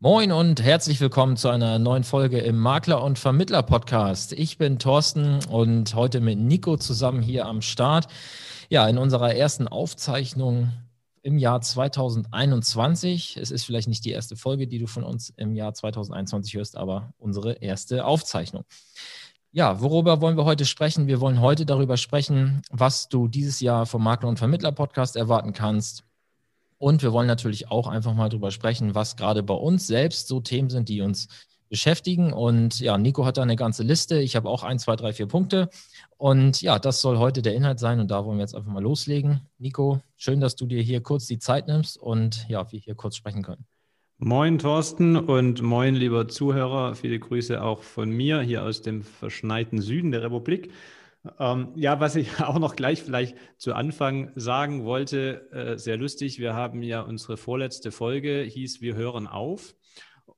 Moin und herzlich willkommen zu einer neuen Folge im Makler- und Vermittler-Podcast. Ich bin Thorsten und heute mit Nico zusammen hier am Start. Ja, in unserer ersten Aufzeichnung im Jahr 2021. Es ist vielleicht nicht die erste Folge, die du von uns im Jahr 2021 hörst, aber unsere erste Aufzeichnung. Ja, worüber wollen wir heute sprechen? Wir wollen heute darüber sprechen, was du dieses Jahr vom Makler- und Vermittler-Podcast erwarten kannst und wir wollen natürlich auch einfach mal drüber sprechen, was gerade bei uns selbst so Themen sind, die uns beschäftigen. Und ja, Nico hat da eine ganze Liste. Ich habe auch ein, zwei, drei, vier Punkte. Und ja, das soll heute der Inhalt sein. Und da wollen wir jetzt einfach mal loslegen. Nico, schön, dass du dir hier kurz die Zeit nimmst und ja, wir hier kurz sprechen können. Moin Thorsten und moin lieber Zuhörer. Viele Grüße auch von mir hier aus dem verschneiten Süden der Republik. Ähm, ja, was ich auch noch gleich vielleicht zu Anfang sagen wollte, äh, sehr lustig, wir haben ja unsere vorletzte Folge, hieß Wir hören auf.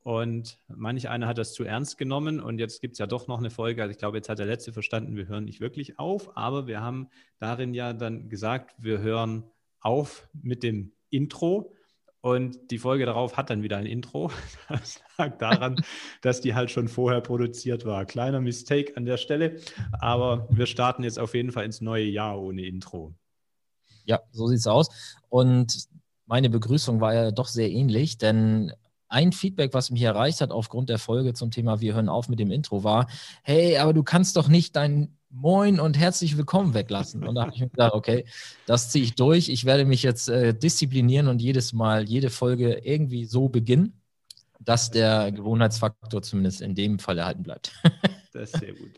Und manch einer hat das zu ernst genommen und jetzt gibt es ja doch noch eine Folge. Also ich glaube, jetzt hat der letzte verstanden, wir hören nicht wirklich auf, aber wir haben darin ja dann gesagt, wir hören auf mit dem Intro. Und die Folge darauf hat dann wieder ein Intro. Das lag daran, dass die halt schon vorher produziert war. Kleiner Mistake an der Stelle. Aber wir starten jetzt auf jeden Fall ins neue Jahr ohne Intro. Ja, so sieht es aus. Und meine Begrüßung war ja doch sehr ähnlich, denn ein Feedback, was mich erreicht hat aufgrund der Folge zum Thema Wir hören auf mit dem Intro, war: Hey, aber du kannst doch nicht dein Moin und herzlich willkommen weglassen. Und da habe ich mir gedacht, okay, das ziehe ich durch. Ich werde mich jetzt äh, disziplinieren und jedes Mal, jede Folge irgendwie so beginnen, dass der Gewohnheitsfaktor zumindest in dem Fall erhalten bleibt. das ist sehr gut.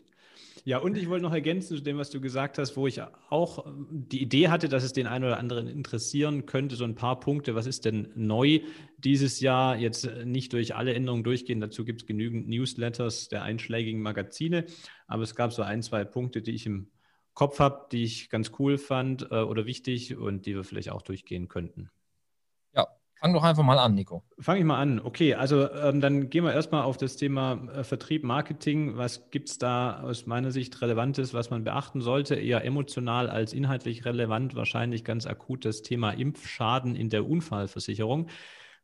Ja, und ich wollte noch ergänzen zu dem, was du gesagt hast, wo ich auch die Idee hatte, dass es den einen oder anderen interessieren könnte, so ein paar Punkte. Was ist denn neu dieses Jahr? Jetzt nicht durch alle Änderungen durchgehen, dazu gibt es genügend Newsletters der einschlägigen Magazine, aber es gab so ein, zwei Punkte, die ich im Kopf habe, die ich ganz cool fand äh, oder wichtig und die wir vielleicht auch durchgehen könnten. Fang doch einfach mal an, Nico. Fange ich mal an. Okay, also ähm, dann gehen wir erstmal auf das Thema äh, Vertrieb, Marketing. Was gibt es da aus meiner Sicht Relevantes, was man beachten sollte? Eher emotional als inhaltlich relevant, wahrscheinlich ganz akut das Thema Impfschaden in der Unfallversicherung.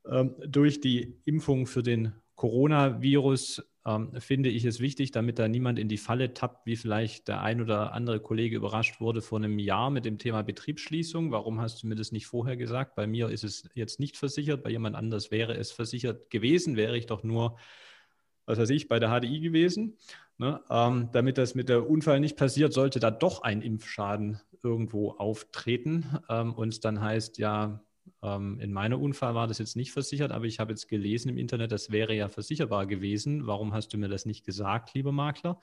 Ähm, durch die Impfung für den Coronavirus ähm, finde ich es wichtig, damit da niemand in die Falle tappt, wie vielleicht der ein oder andere Kollege überrascht wurde vor einem Jahr mit dem Thema Betriebsschließung. Warum hast du mir das nicht vorher gesagt? Bei mir ist es jetzt nicht versichert, bei jemand anders wäre es versichert gewesen, wäre ich doch nur, was weiß ich, bei der HDI gewesen. Ne? Ähm, damit das mit der Unfall nicht passiert, sollte da doch ein Impfschaden irgendwo auftreten ähm, und es dann heißt, ja, ähm, in meiner Unfall war das jetzt nicht versichert, aber ich habe jetzt gelesen im Internet, das wäre ja versicherbar gewesen. Warum hast du mir das nicht gesagt, lieber Makler?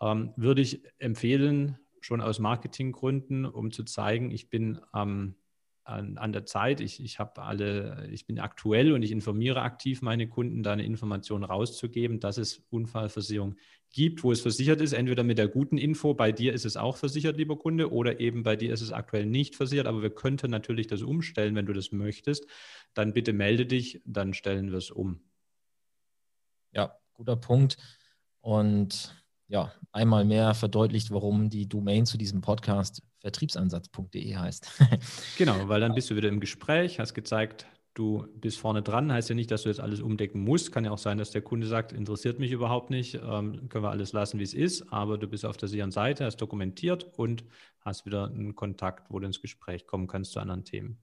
Ähm, würde ich empfehlen, schon aus Marketinggründen, um zu zeigen, ich bin ähm, an, an, der Zeit, ich, ich habe alle, ich bin aktuell und ich informiere aktiv meine Kunden, da eine Information rauszugeben, dass es Unfallversicherung gibt, wo es versichert ist, entweder mit der guten Info, bei dir ist es auch versichert, lieber Kunde, oder eben bei dir ist es aktuell nicht versichert, aber wir könnten natürlich das umstellen, wenn du das möchtest. Dann bitte melde dich, dann stellen wir es um. Ja, guter Punkt. Und ja, einmal mehr verdeutlicht, warum die Domain zu diesem Podcast vertriebsansatz.de heißt. genau, weil dann bist du wieder im Gespräch, hast gezeigt, du bist vorne dran, heißt ja nicht, dass du jetzt alles umdecken musst. Kann ja auch sein, dass der Kunde sagt, interessiert mich überhaupt nicht, ähm, können wir alles lassen, wie es ist, aber du bist auf der sicheren Seite, hast dokumentiert und hast wieder einen Kontakt, wo du ins Gespräch kommen kannst zu anderen Themen.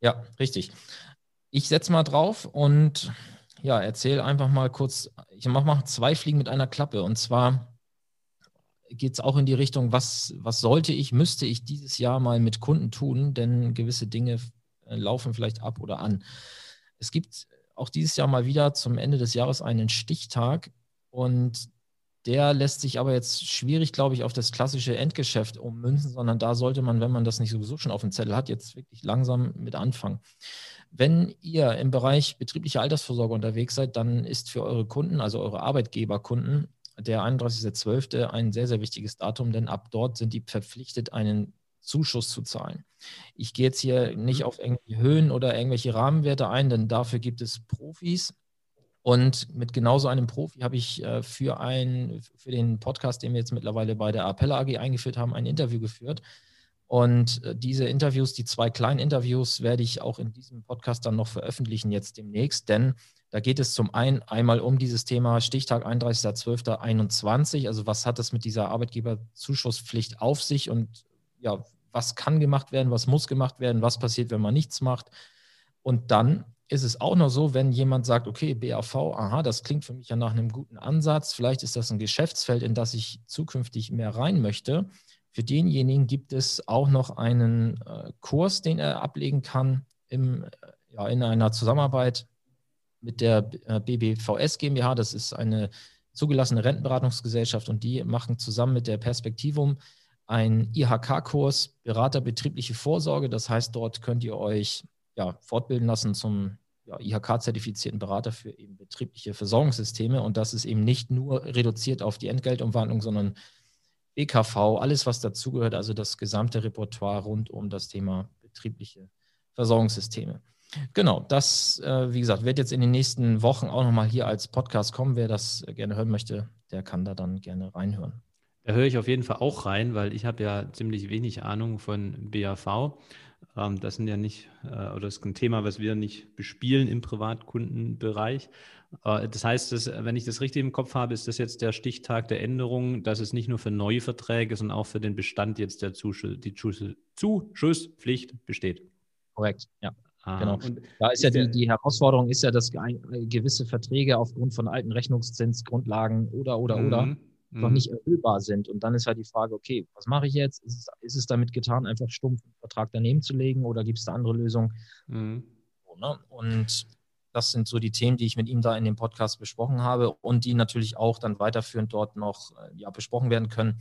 Ja, richtig. Ich setze mal drauf und ja, erzähle einfach mal kurz, ich mache mal zwei Fliegen mit einer Klappe und zwar geht es auch in die Richtung, was, was sollte ich, müsste ich dieses Jahr mal mit Kunden tun, denn gewisse Dinge äh, laufen vielleicht ab oder an. Es gibt auch dieses Jahr mal wieder zum Ende des Jahres einen Stichtag und der lässt sich aber jetzt schwierig, glaube ich, auf das klassische Endgeschäft ummünzen, sondern da sollte man, wenn man das nicht sowieso schon auf dem Zettel hat, jetzt wirklich langsam mit anfangen. Wenn ihr im Bereich betriebliche Altersvorsorge unterwegs seid, dann ist für eure Kunden, also eure Arbeitgeberkunden, der 31.12. ein sehr, sehr wichtiges Datum, denn ab dort sind die verpflichtet, einen Zuschuss zu zahlen. Ich gehe jetzt hier nicht auf irgendwelche Höhen oder irgendwelche Rahmenwerte ein, denn dafür gibt es Profis. Und mit genauso einem Profi habe ich äh, für, ein, für den Podcast, den wir jetzt mittlerweile bei der Appella AG eingeführt haben, ein Interview geführt. Und äh, diese Interviews, die zwei kleinen Interviews, werde ich auch in diesem Podcast dann noch veröffentlichen jetzt demnächst, denn Da geht es zum einen einmal um dieses Thema Stichtag 31.12.21. Also was hat es mit dieser Arbeitgeberzuschusspflicht auf sich und ja, was kann gemacht werden, was muss gemacht werden, was passiert, wenn man nichts macht. Und dann ist es auch noch so, wenn jemand sagt, okay, BAV, aha, das klingt für mich ja nach einem guten Ansatz, vielleicht ist das ein Geschäftsfeld, in das ich zukünftig mehr rein möchte. Für denjenigen gibt es auch noch einen äh, Kurs, den er ablegen kann im, äh, ja, in einer Zusammenarbeit mit der BBVS äh, GmbH. Das ist eine zugelassene Rentenberatungsgesellschaft und die machen zusammen mit der Perspektivum einen IHK-Kurs Berater betriebliche Vorsorge. Das heißt, dort könnt ihr euch ja, fortbilden lassen zum ja, IHK-zertifizierten Berater für eben betriebliche Versorgungssysteme. Und das ist eben nicht nur reduziert auf die Entgeltumwandlung, sondern BKV, alles, was dazugehört, also das gesamte Repertoire rund um das Thema betriebliche Versorgungssysteme. Genau, das, äh, wie gesagt, wird jetzt in den nächsten Wochen auch nochmal hier als Podcast kommen. Wer das gerne hören möchte, der kann da dann gerne reinhören. Da höre ich auf jeden Fall auch rein, weil ich habe ja ziemlich wenig Ahnung von BAV. Ähm, das sind ja nicht, äh, oder das ist ein Thema, was wir nicht bespielen im Privatkundenbereich. Äh, das heißt, dass, wenn ich das richtig im Kopf habe, ist das jetzt der Stichtag der Änderung, dass es nicht nur für neue Verträge, sondern auch für den Bestand jetzt der Zuschuss, die Zuschusspflicht besteht. Korrekt, ja. Ah, genau. Und da ist ja die, die Herausforderung ist ja, dass gewisse Verträge aufgrund von alten Rechnungszinsgrundlagen oder oder oder mhm noch mhm. nicht erfüllbar sind. Und dann ist halt die Frage, okay, was mache ich jetzt? Ist es, ist es damit getan, einfach stumpf einen Vertrag daneben zu legen oder gibt es da andere Lösungen? Mhm. So, ne? Und das sind so die Themen, die ich mit ihm da in dem Podcast besprochen habe und die natürlich auch dann weiterführend dort noch äh, ja, besprochen werden können,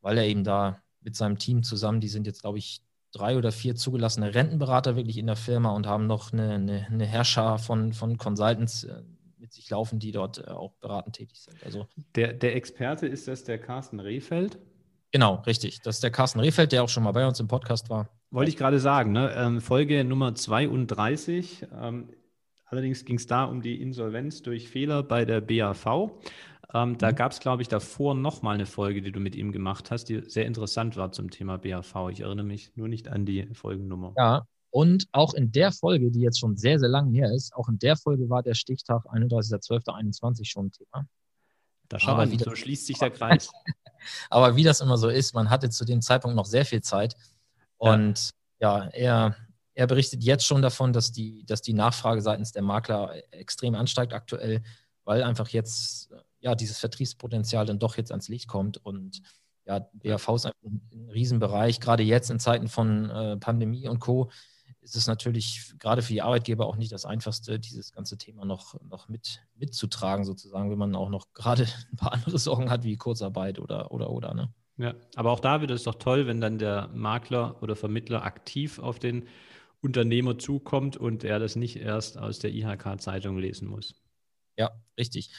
weil er eben da mit seinem Team zusammen, die sind jetzt, glaube ich, drei oder vier zugelassene Rentenberater wirklich in der Firma und haben noch eine, eine, eine Herrscher von, von Consultants, äh, mit sich laufen, die dort äh, auch beratend tätig sind. Also der, der Experte ist das der Carsten Rehfeld? Genau, richtig. Das ist der Carsten Rehfeld, der auch schon mal bei uns im Podcast war. Wollte ich gerade sagen, ne? Ähm, Folge Nummer 32. Ähm, allerdings ging es da um die Insolvenz durch Fehler bei der BAV. Ähm, da mhm. gab es, glaube ich, davor nochmal eine Folge, die du mit ihm gemacht hast, die sehr interessant war zum Thema BAV. Ich erinnere mich nur nicht an die Folgennummer. Ja, und auch in der Folge, die jetzt schon sehr, sehr lange her ist, auch in der Folge war der Stichtag 31.12.21 schon ein Thema. Da schau mal, so schließt sich der Kreis. Aber wie das immer so ist, man hatte zu dem Zeitpunkt noch sehr viel Zeit. Und ja, ja er, er berichtet jetzt schon davon, dass die, dass die Nachfrage seitens der Makler extrem ansteigt aktuell, weil einfach jetzt ja dieses Vertriebspotenzial dann doch jetzt ans Licht kommt und ja, BAV ist ein, ein Riesenbereich, gerade jetzt in Zeiten von äh, Pandemie und Co ist es natürlich gerade für die Arbeitgeber auch nicht das Einfachste, dieses ganze Thema noch, noch mit, mitzutragen, sozusagen, wenn man auch noch gerade ein paar andere Sorgen hat, wie Kurzarbeit oder, oder, oder. Ne? Ja, aber auch da wird es doch toll, wenn dann der Makler oder Vermittler aktiv auf den Unternehmer zukommt und er das nicht erst aus der IHK-Zeitung lesen muss. Ja, richtig.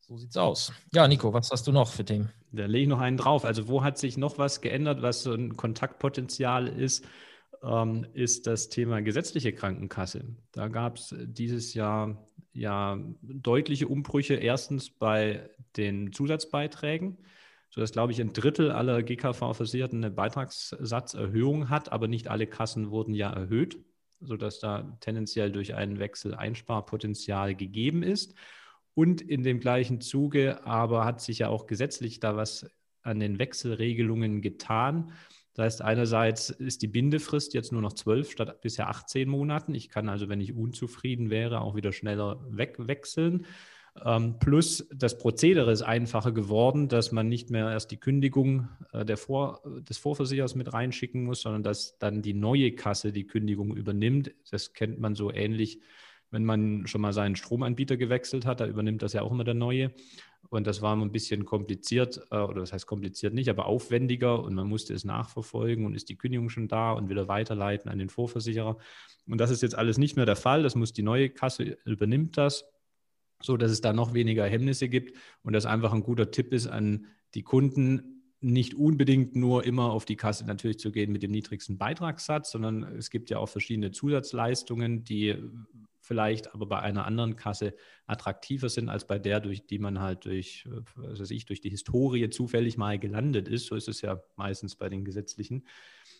So sieht's aus. Ja, Nico, was hast du noch für Themen? Da lege ich noch einen drauf. Also, wo hat sich noch was geändert, was so ein Kontaktpotenzial ist? Ähm, ist das Thema gesetzliche Krankenkasse. Da gab es dieses Jahr ja deutliche Umbrüche. Erstens bei den Zusatzbeiträgen, sodass, glaube ich, ein Drittel aller GKV-Versicherten eine Beitragssatzerhöhung hat, aber nicht alle Kassen wurden ja erhöht, sodass da tendenziell durch einen Wechsel Einsparpotenzial gegeben ist. Und in dem gleichen Zuge aber hat sich ja auch gesetzlich da was an den Wechselregelungen getan. Das heißt, einerseits ist die Bindefrist jetzt nur noch zwölf statt bisher 18 Monaten. Ich kann also, wenn ich unzufrieden wäre, auch wieder schneller wegwechseln. Ähm, plus das Prozedere ist einfacher geworden, dass man nicht mehr erst die Kündigung äh, Vor des Vorversichers mit reinschicken muss, sondern dass dann die neue Kasse die Kündigung übernimmt. Das kennt man so ähnlich, wenn man schon mal seinen Stromanbieter gewechselt hat. Da übernimmt das ja auch immer der neue. Und das war ein bisschen kompliziert, äh, oder das heißt kompliziert nicht, aber aufwendiger und man musste es nachverfolgen und ist die Kündigung schon da und wieder weiterleiten an den Vorversicherer. Und das ist jetzt alles nicht mehr der Fall. Das muss die neue Kasse übernimmt das, so dass es da noch weniger Hemmnisse gibt und das einfach ein guter Tipp ist an die Kunden, nicht unbedingt nur immer auf die Kasse natürlich zu gehen mit dem niedrigsten Beitragssatz, sondern es gibt ja auch verschiedene Zusatzleistungen, die vielleicht aber bei einer anderen Kasse attraktiver sind als bei der, durch die man halt durch, was weiß ich, durch die Historie zufällig mal gelandet ist. So ist es ja meistens bei den gesetzlichen.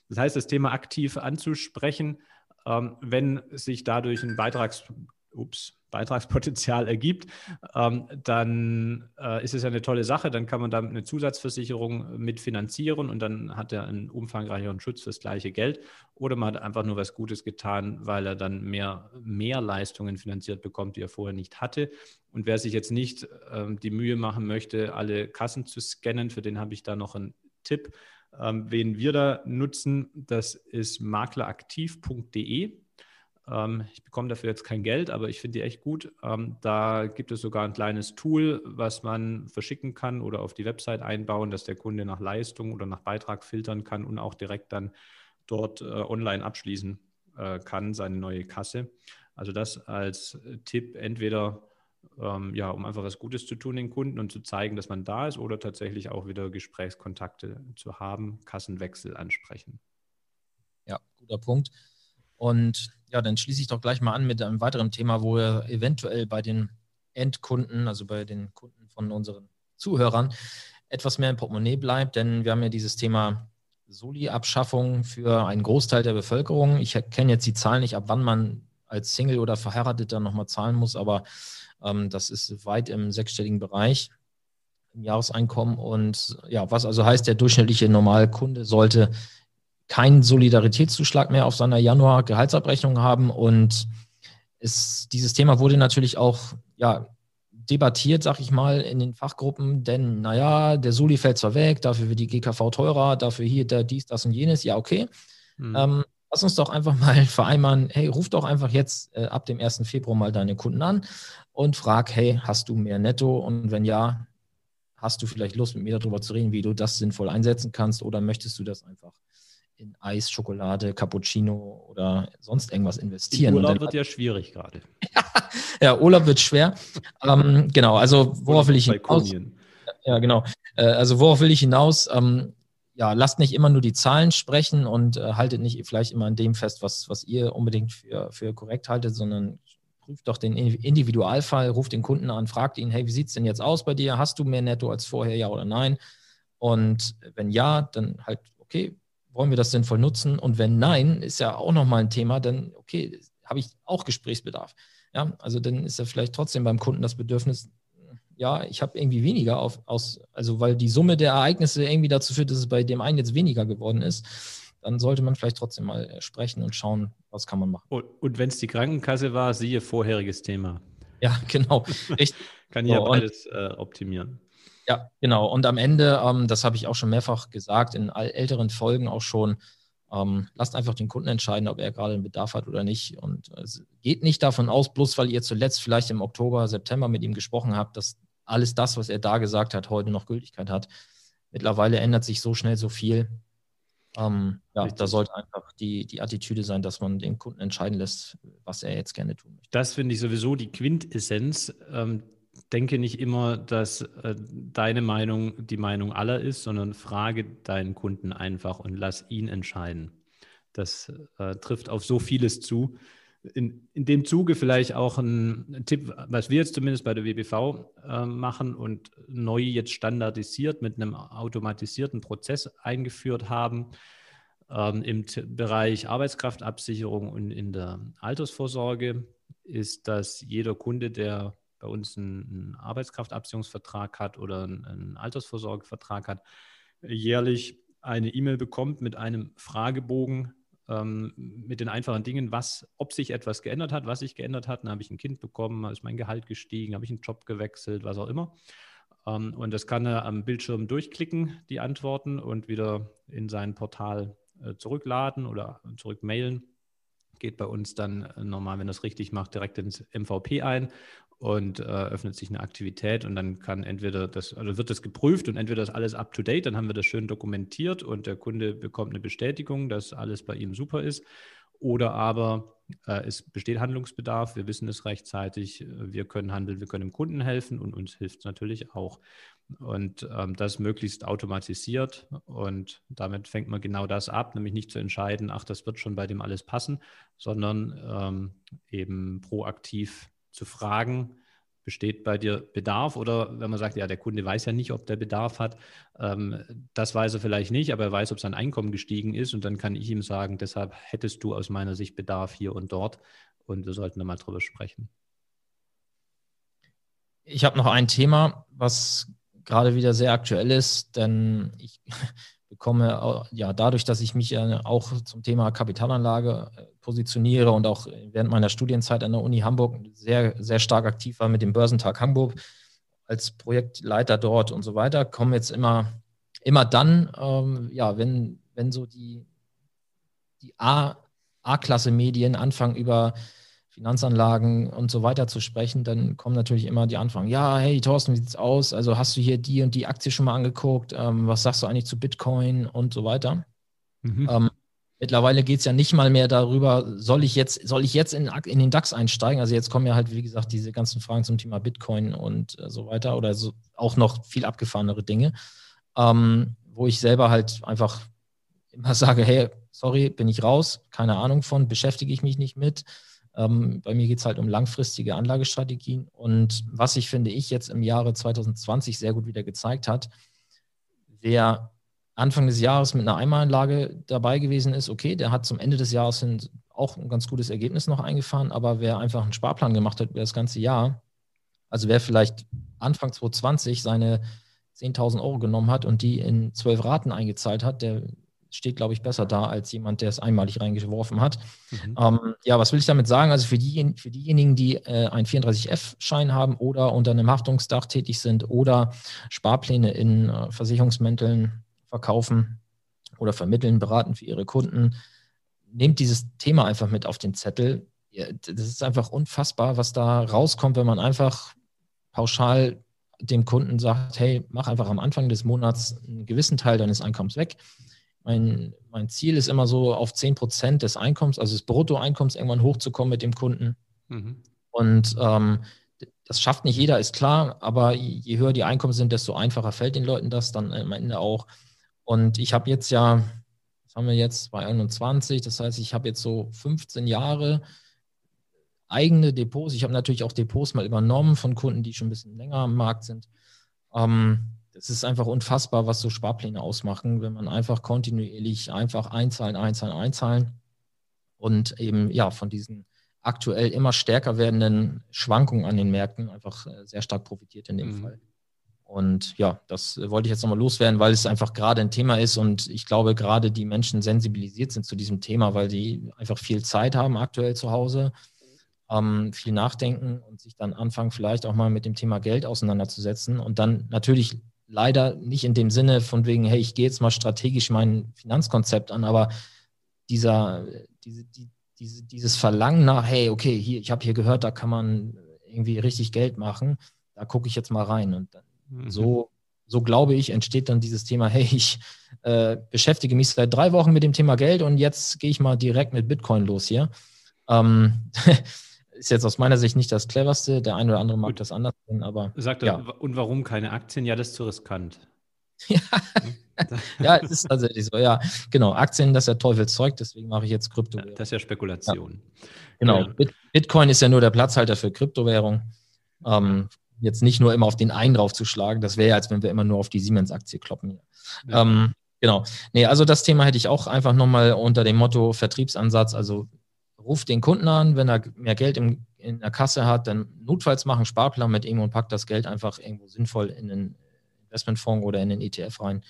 Das heißt, das Thema aktiv anzusprechen, ähm, wenn sich dadurch ein Beitrags ups, Beitragspotenzial ergibt, ähm, dann äh, ist es ja eine tolle Sache. Dann kann man damit eine Zusatzversicherung mitfinanzieren und dann hat er einen umfangreicheren Schutz fürs gleiche Geld. Oder man hat einfach nur was Gutes getan, weil er dann mehr, mehr Leistungen finanziert bekommt, die er vorher nicht hatte. Und wer sich jetzt nicht ähm, die Mühe machen möchte, alle Kassen zu scannen, für den habe ich da noch einen Tipp. Ähm, wen wir da nutzen, das ist makleraktiv.de ich bekomme dafür jetzt kein Geld, aber ich finde die echt gut. Ähm, da gibt es sogar ein kleines Tool, was man verschicken kann oder auf die Website einbauen, dass der Kunde nach Leistung oder nach Beitrag filtern kann und auch direkt dann dort äh, online abschließen äh, kann, seine neue Kasse. Also das als Tipp entweder ähm, ja, um einfach was Gutes zu tun den Kunden und zu zeigen, dass man da ist oder tatsächlich auch wieder Gesprächskontakte zu haben, Kassenwechsel ansprechen. Ja, guter Punkt. Und ja, dann schließe ich doch gleich mal an mit einem weiteren Thema, wo wir eventuell bei den Endkunden, also bei den Kunden von unseren Zuhörern, etwas mehr im Portemonnaie bleibt, denn wir haben ja dieses Thema Soli-Abschaffung für einen Großteil der Bevölkerung. Ich kenne jetzt die Zahlen nicht, ab wann man als Single oder Verheirateter nochmal zahlen muss, aber ähm, das ist weit im sechsstelligen Bereich im Jahreseinkommen. Und ja, was also heißt, der durchschnittliche Normalkunde sollte keinen Solidaritätszuschlag mehr auf seiner Januar-Gehaltsabrechnung haben. Und es, dieses Thema wurde natürlich auch ja, debattiert, sag ich mal, in den Fachgruppen, denn naja, der Soli fällt zwar weg, dafür wird die GKV teurer, dafür hier, da, dies, das und jenes. Ja, okay. Mhm. Ähm, lass uns doch einfach mal vereinbaren, hey, ruf doch einfach jetzt äh, ab dem 1. Februar mal deine Kunden an und frag, hey, hast du mehr Netto? Und wenn ja, hast du vielleicht Lust, mit mir darüber zu reden, wie du das sinnvoll einsetzen kannst oder möchtest du das einfach in Eis, Schokolade, Cappuccino oder sonst irgendwas investieren. Urlaub dann, wird ja schwierig gerade. ja, Urlaub wird schwer. ähm, genau, also worauf will ich hinaus? Ja, genau. Äh, also worauf will ich hinaus? Ähm, ja, lasst nicht immer nur die Zahlen sprechen und äh, haltet nicht vielleicht immer an dem fest, was, was ihr unbedingt für, für korrekt haltet, sondern prüft doch den Individualfall, ruft den Kunden an, fragt ihn, hey, wie sieht es denn jetzt aus bei dir? Hast du mehr Netto als vorher, ja oder nein? Und wenn ja, dann halt, okay, wollen wir das sinnvoll nutzen? Und wenn nein, ist ja auch nochmal ein Thema, dann, okay, habe ich auch Gesprächsbedarf. Ja, also dann ist ja vielleicht trotzdem beim Kunden das Bedürfnis, ja, ich habe irgendwie weniger auf, aus, also weil die Summe der Ereignisse irgendwie dazu führt, dass es bei dem einen jetzt weniger geworden ist, dann sollte man vielleicht trotzdem mal äh, sprechen und schauen, was kann man machen. Und, und wenn es die Krankenkasse war, siehe vorheriges Thema. Ja, genau. Ich, kann ja so, beides äh, optimieren. Ja, genau. Und am Ende, ähm, das habe ich auch schon mehrfach gesagt, in älteren Folgen auch schon, ähm, lasst einfach den Kunden entscheiden, ob er gerade einen Bedarf hat oder nicht. Und äh, geht nicht davon aus, bloß weil ihr zuletzt vielleicht im Oktober, September mit ihm gesprochen habt, dass alles das, was er da gesagt hat, heute noch Gültigkeit hat. Mittlerweile ändert sich so schnell so viel. Ähm, ja, Richtig. da sollte einfach die, die Attitüde sein, dass man den Kunden entscheiden lässt, was er jetzt gerne tun möchte. Das finde ich sowieso die Quintessenz. Ähm, denke nicht immer, dass äh, deine Meinung die Meinung aller ist, sondern frage deinen Kunden einfach und lass ihn entscheiden. Das äh, trifft auf so vieles zu. In, in dem Zuge vielleicht auch ein, Tipp, was wir jetzt zumindest bei der WBV äh, machen und neu jetzt standardisiert mit einem automatisierten Prozess eingeführt haben. Ähm, Im Bereich Arbeitskraftabsicherung und in der Altersvorsorge ist, dass jeder Kunde, der bei uns einen, Arbeitskraftabsicherungsvertrag hat oder einen, Altersvorsorgevertrag hat, jährlich eine E-Mail bekommt mit einem Fragebogen ähm, mit den einfachen Dingen, was, ob sich etwas geändert hat, was sich geändert hat. Dann habe ich ein Kind bekommen, ist mein Gehalt gestiegen, habe ich einen Job gewechselt, was auch immer. Ähm, und das kann er am Bildschirm durchklicken, die Antworten, und wieder in sein Portal äh, zurückladen oder zurückmailen geht bei uns dann äh, normal, wenn das richtig macht, direkt ins MVP ein und äh, öffnet sich eine Aktivität und dann kann entweder das, also wird das geprüft und entweder ist alles up to date, dann haben wir das schön dokumentiert und der Kunde bekommt eine Bestätigung, dass alles bei ihm super ist. Oder aber äh, es besteht Handlungsbedarf, wir wissen es rechtzeitig, wir können handeln, wir können dem Kunden helfen und uns hilft es natürlich auch. Und ähm, das möglichst automatisiert und damit fängt man genau das ab, nämlich nicht zu entscheiden, ach, das wird schon bei dem alles passen, sondern ähm, eben proaktiv zu fragen, besteht bei dir Bedarf? Oder wenn man sagt, ja, der Kunde weiß ja nicht, ob der Bedarf hat, ähm, das weiß er vielleicht nicht, aber er weiß, ob sein Einkommen gestiegen ist. Und dann kann ich ihm sagen, deshalb hättest du aus meiner Sicht Bedarf hier und dort. Und wir sollten da mal drüber sprechen. Ich habe noch ein Thema, was gerade wieder sehr aktuell ist, denn ich bekomme ja dadurch, dass ich mich ja auch zum Thema Kapitalanlage äh, positioniere und auch während meiner Studienzeit an der Uni Hamburg sehr, sehr stark aktiv war mit dem Börsentag Hamburg als Projektleiter dort und so weiter, kommen jetzt immer, immer dann, ähm, ja, wenn, wenn so die, die A-Klasse-Medien anfangen über Finanzanlagen und so weiter zu sprechen, dann kommen natürlich immer die Anfragen. Ja, hey Thorsten, wie sieht's aus? Also hast du hier die und die Aktie schon mal angeguckt? Ähm, was sagst du eigentlich zu Bitcoin und so weiter? Mhm. Ähm, mittlerweile geht es ja nicht mal mehr darüber, soll ich jetzt, soll ich jetzt in, in, den DAX einsteigen? Also jetzt kommen ja halt, wie gesagt, diese ganzen Fragen zum Thema Bitcoin und äh, so weiter oder so, auch noch viel abgefahrenere Dinge, ähm, wo ich selber halt einfach immer sage, hey, sorry, bin ich raus, keine Ahnung von, beschäftige ich mich nicht mit. Ähm, bei mir geht es halt um langfristige Anlagestrategien. Und was sich, finde ich, jetzt im Jahre 2020 sehr gut wieder gezeigt hat, wer Anfang des Jahres mit einer Einmalanlage dabei gewesen ist, okay, der hat zum Ende des Jahres hin auch ein ganz gutes Ergebnis noch eingefahren, aber wer einfach einen Sparplan gemacht hat über das ganze Jahr, also wer vielleicht Anfang 2020 seine 10.000 Euro genommen hat und die in zwölf Raten eingezahlt hat, der steht, glaube ich, besser da als jemand, der es einmalig reingeworfen hat. Mhm. Ähm, ja, was will ich damit sagen? Also für, die, für diejenigen, die äh, einen 34F-Schein haben oder unter einem Haftungsdach tätig sind oder Sparpläne in äh, Versicherungsmänteln verkaufen oder vermitteln, beraten für ihre Kunden, nehmt dieses Thema einfach mit auf den Zettel. Das ist einfach unfassbar, was da rauskommt, wenn man einfach pauschal dem Kunden sagt, hey, mach einfach am Anfang des Monats einen gewissen Teil deines Einkommens weg mein, mein Ziel ist immer so, auf 10 Prozent des Einkommens, also des Bruttoeinkommens, irgendwann hochzukommen mit dem Kunden. Mhm. Und ähm, das schafft nicht jeder, ist klar, aber je höher die Einkommen sind, desto einfacher fällt den Leuten das dann am Ende auch. Und ich habe jetzt ja, was haben wir jetzt, bei 21, das heißt, ich habe jetzt so 15 Jahre eigene Depots. Ich habe natürlich auch Depots mal übernommen von Kunden, die schon ein bisschen länger am Markt sind. Ähm, es ist einfach unfassbar, was so Sparpläne ausmachen, wenn man einfach kontinuierlich einfach einzahlen, einzahlen, einzahlen und eben ja von diesen aktuell immer stärker werdenden Schwankungen an den Märkten einfach äh, sehr stark profitiert in dem mhm. Fall. Und ja, das wollte ich jetzt nochmal loswerden, weil es einfach gerade ein Thema ist und ich glaube, gerade die Menschen sensibilisiert sind zu diesem Thema, weil die einfach viel Zeit haben aktuell zu Hause, ähm, viel nachdenken und sich dann anfangen, vielleicht auch mal mit dem Thema Geld auseinanderzusetzen und dann natürlich leider nicht in dem Sinne von wegen, hey, ich gehe jetzt mal strategisch mein Finanzkonzept an, aber dieser, diese, die, diese, dieses Verlangen nach, hey, okay, hier, ich habe hier gehört, da kann man irgendwie richtig Geld machen, da gucke ich jetzt mal rein. Und mhm. so, so glaube ich, entsteht dann dieses Thema, hey, ich äh, beschäftige mich seit drei Wochen mit dem Thema Geld und jetzt gehe ich mal direkt mit Bitcoin los hier. Ähm, ist jetzt aus meiner Sicht nicht das cleverste. Der eine oder andere mag Gut. das anders sehen, aber. Sagt ja. er, und warum keine Aktien? Ja, das ist zu riskant. ja. ja, es ist tatsächlich so. Ja, genau. Aktien, das ist ja Teufelszeug, deswegen mache ich jetzt Krypto. das ist ja Spekulation. Ja. Genau. Ja. Bitcoin ist ja nur der Platzhalter für Kryptowährung. Ähm, jetzt nicht nur immer auf den einen draufzuschlagen. Das wäre ja, als wenn wir immer nur auf die Siemens-Aktie kloppen. Ähm, genau. Nee, also das Thema hätte ich auch einfach nochmal unter dem Motto Vertriebsansatz, also ruft den Kunden an, wenn er mehr Geld im, in der Kasse hat, dann notfalls machen Sparplan mit ihm und packt das Geld einfach irgendwo sinnvoll in einen Investmentfonds oder in den ETF rein.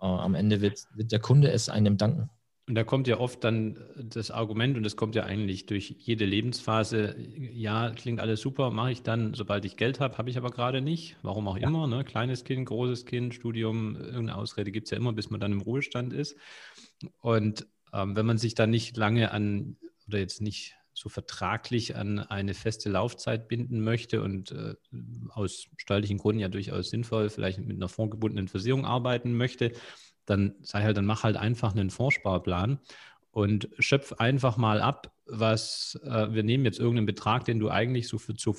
Äh, am Ende wird, wird der Kunde es einem danken. Und da kommt ja oft dann das Argument, und das kommt ja eigentlich durch jede Lebensphase, ja, klingt alles super, mache ich dann, sobald ich Geld habe, habe ich aber gerade nicht. Warum auch ja. immer, ne? kleines Kind, großes Kind, Studium, irgendeine Ausrede gibt es ja immer, bis man dann im Ruhestand ist. Und ähm, wenn man sich dann nicht lange an oder jetzt nicht so vertraglich an eine feste Laufzeit binden möchte und äh, aus steuerlichen Gründen ja durchaus sinnvoll vielleicht mit einer fondgebundenen Versicherung arbeiten möchte, dann sei halt, dann mach halt einfach einen Fondssparplan und schöpf einfach mal ab, was äh, wir nehmen jetzt irgendeinen Betrag, den du eigentlich so für zu,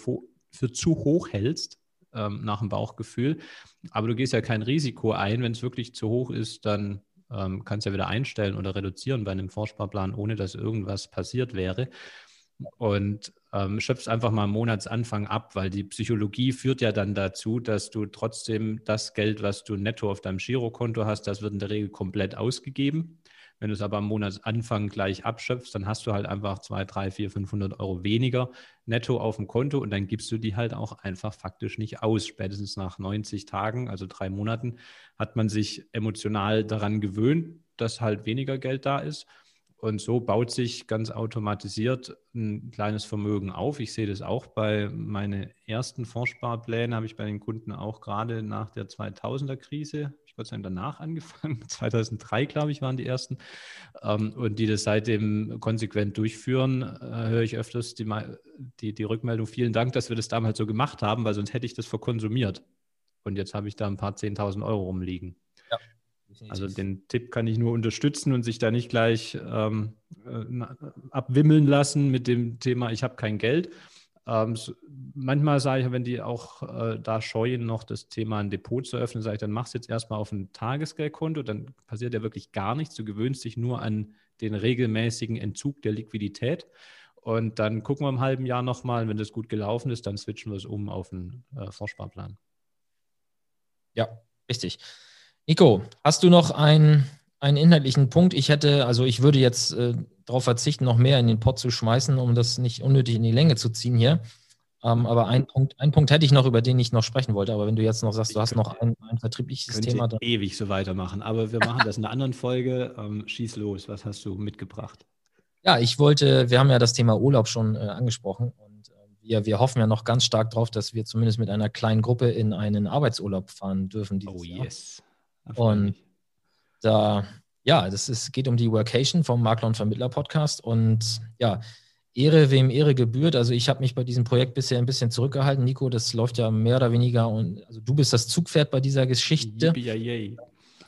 für zu hoch hältst, ähm, nach dem Bauchgefühl, aber du gehst ja kein Risiko ein, wenn es wirklich zu hoch ist, dann ähm, kannst ja wieder einstellen oder reduzieren bei einem Vorsparplan, ohne dass irgendwas passiert wäre. Und ähm, schöpfst einfach mal am Monatsanfang ab, weil die Psychologie führt ja dann dazu, dass du trotzdem das Geld, was du netto auf deinem Girokonto hast, das wird in der Regel komplett ausgegeben. Wenn du es aber am Monatsanfang gleich abschöpfst, dann hast du halt einfach 2, 3, 4, 500 Euro weniger netto auf dem Konto und dann gibst du die halt auch einfach faktisch nicht aus. Spätestens nach 90 Tagen, also drei Monaten, hat man sich emotional daran gewöhnt, dass halt weniger Geld da ist. Und so baut sich ganz automatisiert ein kleines Vermögen auf. Ich sehe das auch bei meinen ersten Fondssparplänen, habe ich bei den Kunden auch gerade nach der 2000er Krise, ich Gott sei Dank danach angefangen, 2003 glaube ich waren die ersten, ähm, und die das seitdem konsequent durchführen, äh, höre ich öfters die, die, die Rückmeldung, vielen Dank, dass wir das damals so gemacht haben, weil sonst hätte ich das verkonsumiert. Und jetzt habe ich da ein paar 10.000 Euro rumliegen. Also den Tipp kann ich nur unterstützen und sich da nicht gleich ähm, äh, abwimmeln lassen mit dem Thema, ich habe kein Geld. Ähm, so, manchmal sage ich, wenn die auch äh, da scheuen, noch das Thema ein Depot zu öffnen, sage ich, dann machst du jetzt erstmal auf ein Tagesgeldkonto, dann passiert ja wirklich gar nichts. Du gewöhnst dich nur an den regelmäßigen Entzug der Liquidität. Und dann gucken wir im halben Jahr nochmal, wenn das gut gelaufen ist, dann switchen wir es um auf einen äh, Vorsparplan. Ja, richtig. Nico, hast du noch einen, einen inhaltlichen Punkt? Ich hätte, also ich würde jetzt äh, darauf verzichten, noch mehr in den Pott zu schmeißen, um das nicht unnötig in die Länge zu ziehen hier. Ähm, aber ein Punkt, einen Punkt hätte ich noch, über den ich noch sprechen wollte. Aber wenn du jetzt noch sagst, du hast noch ein, ein vertriebliches Thema. Dann ewig so weitermachen. Aber wir machen das in einer anderen Folge. Ähm, schieß los. Was hast du mitgebracht? Ja, ich wollte, wir haben ja das Thema Urlaub schon äh, angesprochen und äh, wir, wir hoffen ja noch ganz stark darauf, dass wir zumindest mit einer kleinen Gruppe in einen Arbeitsurlaub fahren dürfen. oh yes. Jahr. Und da, ja, das ist, geht um die Workation vom Makler und Vermittler Podcast. Und ja, Ehre, wem Ehre gebührt. Also ich habe mich bei diesem Projekt bisher ein bisschen zurückgehalten. Nico, das läuft ja mehr oder weniger und also du bist das Zugpferd bei dieser Geschichte.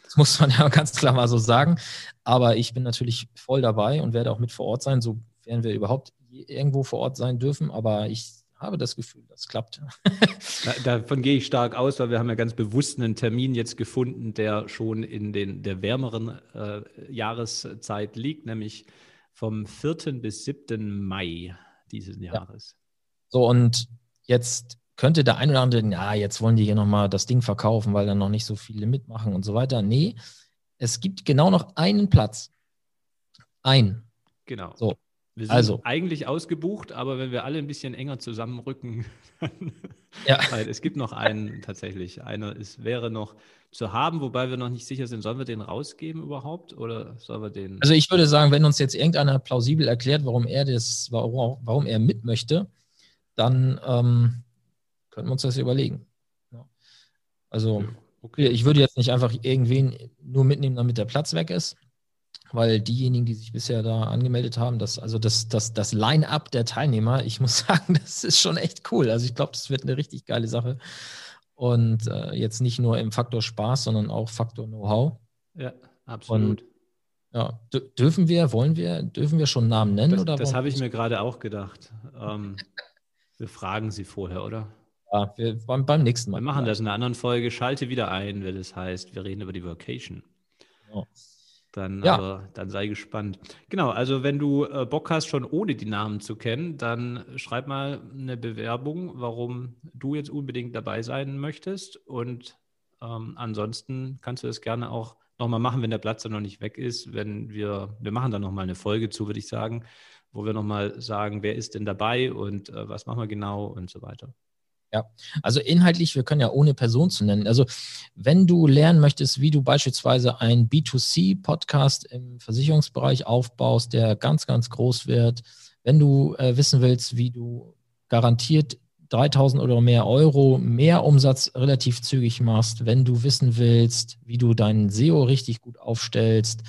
Das muss man ja ganz klar mal so sagen. Aber ich bin natürlich voll dabei und werde auch mit vor Ort sein, sofern wir überhaupt irgendwo vor Ort sein dürfen. Aber ich habe das Gefühl, das klappt. Davon gehe ich stark aus, weil wir haben ja ganz bewusst einen Termin jetzt gefunden, der schon in den, der wärmeren äh, Jahreszeit liegt, nämlich vom 4. bis 7. Mai dieses Jahres. Ja. So, und jetzt könnte der ein oder andere, ja, jetzt wollen die hier nochmal das Ding verkaufen, weil dann noch nicht so viele mitmachen und so weiter. Nee, es gibt genau noch einen Platz. Ein. Genau. So, wir sind also. eigentlich ausgebucht, aber wenn wir alle ein bisschen enger zusammenrücken, ja. es gibt noch einen tatsächlich. Einer ist, wäre noch zu haben, wobei wir noch nicht sicher sind, sollen wir den rausgeben überhaupt oder sollen wir den? Also ich würde sagen, wenn uns jetzt irgendeiner plausibel erklärt, warum er das, warum, warum er mit möchte, dann ähm, könnten wir uns das überlegen. Also okay. ich würde jetzt nicht einfach irgendwen nur mitnehmen, damit der Platz weg ist weil diejenigen, die sich bisher da angemeldet haben, das, also das, das, das Line-up der Teilnehmer, ich muss sagen, das ist schon echt cool. Also ich glaube, das wird eine richtig geile Sache. Und äh, jetzt nicht nur im Faktor Spaß, sondern auch Faktor Know-how. Ja, absolut. Und, ja, dürfen wir, wollen wir, dürfen wir schon Namen nennen? Das, oder das habe ich mir gerade auch gedacht. Ähm, wir fragen sie vorher, oder? Ja, wir, beim, beim nächsten Mal. Wir machen das in einer anderen Folge. Schalte wieder ein, wenn das heißt, wir reden über die Vocation. Oh. Dann, ja. aber, dann sei gespannt. Genau, also wenn du äh, Bock hast, schon ohne die Namen zu kennen, dann schreib mal eine Bewerbung, warum du jetzt unbedingt dabei sein möchtest. Und ähm, ansonsten kannst du das gerne auch nochmal machen, wenn der Platz dann noch nicht weg ist. Wenn wir, wir machen dann nochmal eine Folge zu, würde ich sagen, wo wir nochmal sagen, wer ist denn dabei und äh, was machen wir genau und so weiter. Ja, also inhaltlich, wir können ja ohne Person zu nennen. Also wenn du lernen möchtest, wie du beispielsweise einen B2C-Podcast im Versicherungsbereich aufbaust, der ganz, ganz groß wird, wenn du äh, wissen willst, wie du garantiert 3000 oder mehr Euro mehr Umsatz relativ zügig machst, wenn du wissen willst, wie du deinen SEO richtig gut aufstellst,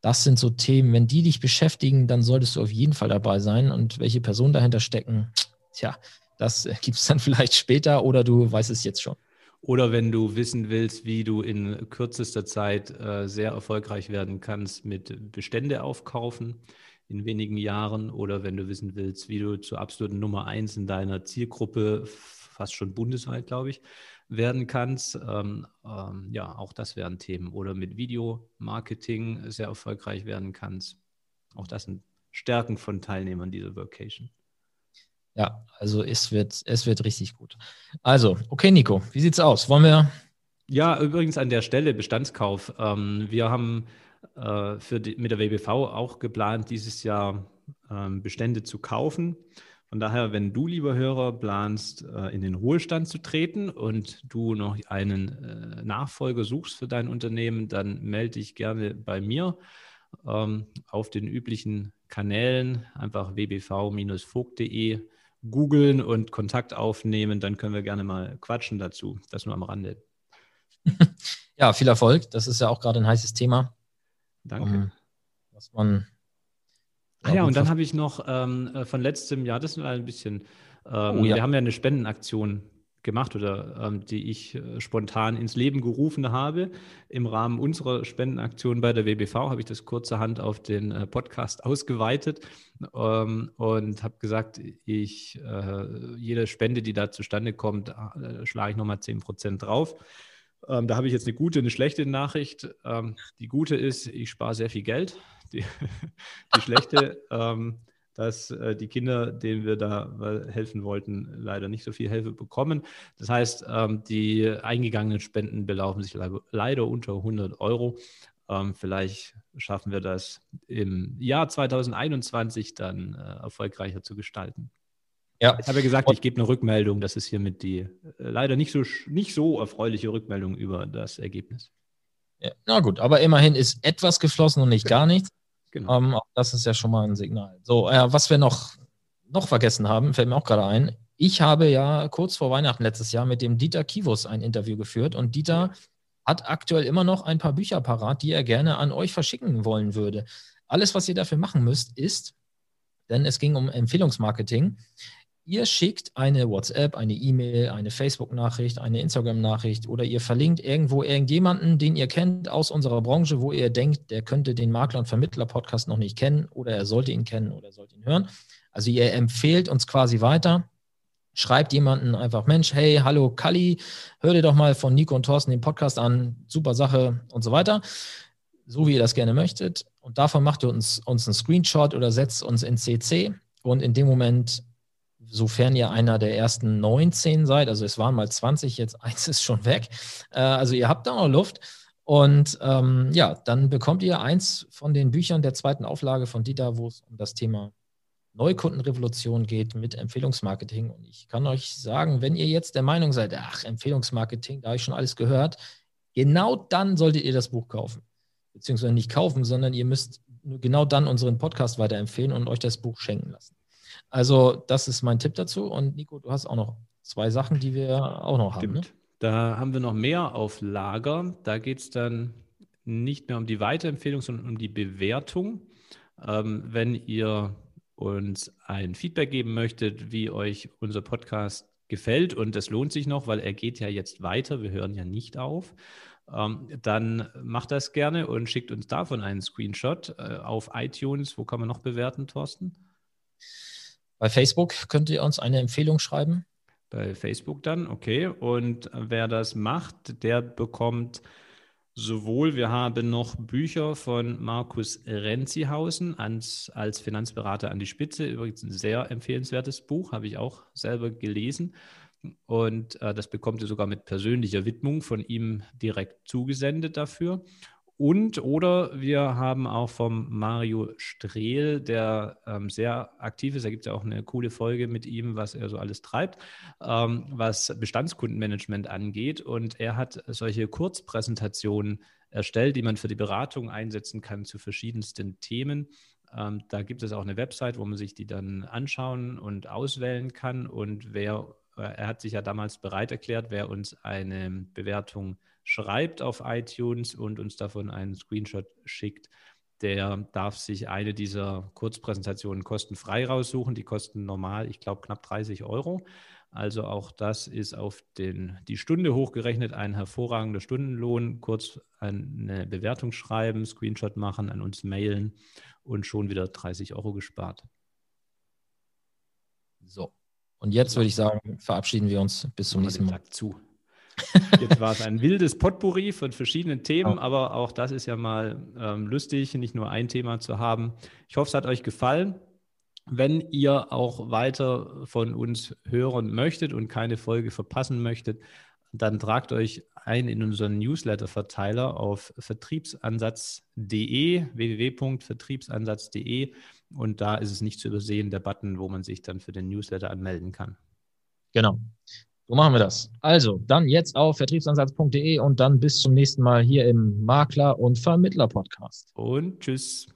das sind so Themen, wenn die dich beschäftigen, dann solltest du auf jeden Fall dabei sein. Und welche Personen dahinter stecken, tja, das gibt es dann vielleicht später oder du weißt es jetzt schon. Oder wenn du wissen willst, wie du in kürzester Zeit äh, sehr erfolgreich werden kannst mit Bestände aufkaufen in wenigen Jahren. Oder wenn du wissen willst, wie du zur absoluten Nummer eins in deiner Zielgruppe, fast schon bundesweit, glaube ich, werden kannst. Ähm, ähm, ja, auch das wären Themen. Oder mit Videomarketing sehr erfolgreich werden kannst. Auch das sind Stärken von Teilnehmern dieser Vocation. Ja, also es wird, es wird richtig gut. Also, okay, Nico, wie sieht's aus? Wollen wir. Ja, übrigens an der Stelle Bestandskauf. Ähm, wir haben äh, für die, mit der WBV auch geplant, dieses Jahr ähm, Bestände zu kaufen. Von daher, wenn du, lieber Hörer, planst, äh, in den Ruhestand zu treten und du noch einen äh, Nachfolger suchst für dein Unternehmen, dann melde dich gerne bei mir ähm, auf den üblichen Kanälen, einfach wbv-vogt.de googeln und Kontakt aufnehmen, dann können wir gerne mal quatschen dazu. Das nur am Rande. Ja, viel Erfolg. Das ist ja auch gerade ein heißes Thema. Danke. Um, ähm, was man. Ah ja, und dann habe ich noch ähm, äh, von letztem Jahr, das war ein bisschen, ähm, oh, ja. wir haben ja eine Spendenaktion gemacht oder ähm, die ich äh, spontan ins Leben gerufen habe. Im Rahmen unserer Spendenaktion bei der WBV habe ich das kurzerhand auf den äh, Podcast ausgeweitet ähm, und habe gesagt, ich äh, jede Spende, die da zustande kommt, äh, schlage ich nochmal 10 Prozent drauf. Ähm, da habe ich jetzt eine gute, eine schlechte Nachricht. Ähm, die gute ist, ich spare sehr viel Geld. Die, die schlechte, ähm, dass äh, die Kinder, denen wir da helfen wollten, leider nicht so viel Hilfe bekommen. Das heißt, ähm, die eingegangenen Spenden belaufen sich leider unter 100 Euro. Ähm, vielleicht schaffen wir das im Jahr 2021 dann äh, erfolgreicher zu gestalten. Ja. Ich habe ja gesagt, ich gebe eine Rückmeldung. Das ist hiermit die äh, leider nicht so, nicht so erfreuliche Rückmeldung über das Ergebnis. Ja, na gut, aber immerhin ist etwas geflossen und nicht gar nichts. Genau. Ähm, das ist ja schon mal ein Signal. So, äh, was wir noch, noch vergessen haben, fällt mir auch gerade ein. Ich habe ja kurz vor Weihnachten letztes Jahr mit dem Dieter Kivus ein Interview geführt und Dieter ja. hat aktuell immer noch ein paar Bücher parat, die er gerne an euch verschicken wollen würde. Alles, was ihr dafür machen müsst, ist, denn es ging um Empfehlungsmarketing. Ihr schickt eine WhatsApp, eine E-Mail, eine Facebook-Nachricht, eine Instagram-Nachricht oder ihr verlinkt irgendwo irgendjemanden, den ihr kennt aus unserer Branche, wo ihr denkt, der könnte den Makler- und Vermittler-Podcast noch nicht kennen oder er sollte ihn kennen oder er sollte ihn hören. Also ihr empfehlt uns quasi weiter. Schreibt jemanden einfach, Mensch, hey, hallo Kalli, hör dir doch mal von Nico und Thorsten den Podcast an, super Sache und so weiter so wie ihr das gerne möchtet. Und davon macht ihr uns, uns einen Screenshot oder setzt uns in CC. Und in dem Moment sofern ihr einer der ersten 19 seid, also es waren mal 20, jetzt eins ist schon weg, äh, also ihr habt da noch Luft. Und ähm, ja, dann bekommt ihr eins von den Büchern der zweiten Auflage von Dieter, wo es um das Thema Neukundenrevolution geht mit Empfehlungsmarketing. Und ich kann euch sagen, wenn ihr jetzt der Meinung seid, ach, Empfehlungsmarketing, da habe ich schon alles gehört, genau dann solltet ihr das Buch kaufen. Beziehungsweise nicht kaufen, sondern ihr müsst genau dann unseren Podcast weiterempfehlen und euch das Buch schenken lassen. Also, das ist mein Tipp dazu. Und Nico, du hast auch noch zwei Sachen, die wir auch noch Stimmt. haben. Ne? Da haben wir noch mehr auf Lager. Da geht es dann nicht mehr um die Weiterempfehlung, sondern um die Bewertung. Ähm, wenn ihr uns ein Feedback geben möchtet, wie euch unser Podcast gefällt, und es lohnt sich noch, weil er geht ja jetzt weiter, wir hören ja nicht auf, ähm, dann macht das gerne und schickt uns davon einen Screenshot äh, auf iTunes. Wo kann man noch bewerten, Thorsten? Bei Facebook könnt ihr uns eine Empfehlung schreiben. Bei Facebook dann, okay. Und wer das macht, der bekommt sowohl, wir haben noch Bücher von Markus Renzihausen als, als Finanzberater an die Spitze. Übrigens ein sehr empfehlenswertes Buch, habe ich auch selber gelesen. Und äh, das bekommt ihr sogar mit persönlicher Widmung von ihm direkt zugesendet dafür. Und oder wir haben auch vom Mario Strehl, der ähm, sehr aktiv ist. Da gibt es ja auch eine coole Folge mit ihm, was er so alles treibt, ähm, was Bestandskundenmanagement angeht. Und er hat solche Kurzpräsentationen erstellt, die man für die Beratung einsetzen kann zu verschiedensten Themen. Ähm, da gibt es auch eine Website, wo man sich die dann anschauen und auswählen kann. Und wer, äh, er hat sich ja damals bereit erklärt, wer uns eine Bewertung schreibt auf iTunes und uns davon einen Screenshot schickt, der darf sich eine dieser Kurzpräsentationen kostenfrei raussuchen. Die kosten normal, ich glaube, knapp 30 Euro. Also auch das ist auf den, die Stunde hochgerechnet ein hervorragender Stundenlohn. Kurz eine Bewertung schreiben, Screenshot machen, an uns mailen und schon wieder 30 Euro gespart. So, und jetzt würde ich sagen, verabschieden wir uns bis zum nächsten Mal. Zu. Jetzt war es ein wildes Potpourri von verschiedenen Themen, oh. aber auch das ist ja mal ähm, lustig, nicht nur ein Thema zu haben. Ich hoffe, es hat euch gefallen. Wenn ihr auch weiter von uns hören möchtet und keine Folge verpassen möchtet, dann tragt euch ein in unseren Newsletter-Verteiler auf vertriebsansatz.de, www.vertriebsansatz.de und da ist es nicht zu übersehen, der Button, wo man sich dann für den Newsletter anmelden kann. Genau. So machen wir das. Also, dann jetzt auf vertriebsansatz.de und dann bis zum nächsten Mal hier im Makler- und Vermittler-Podcast. Und tschüss.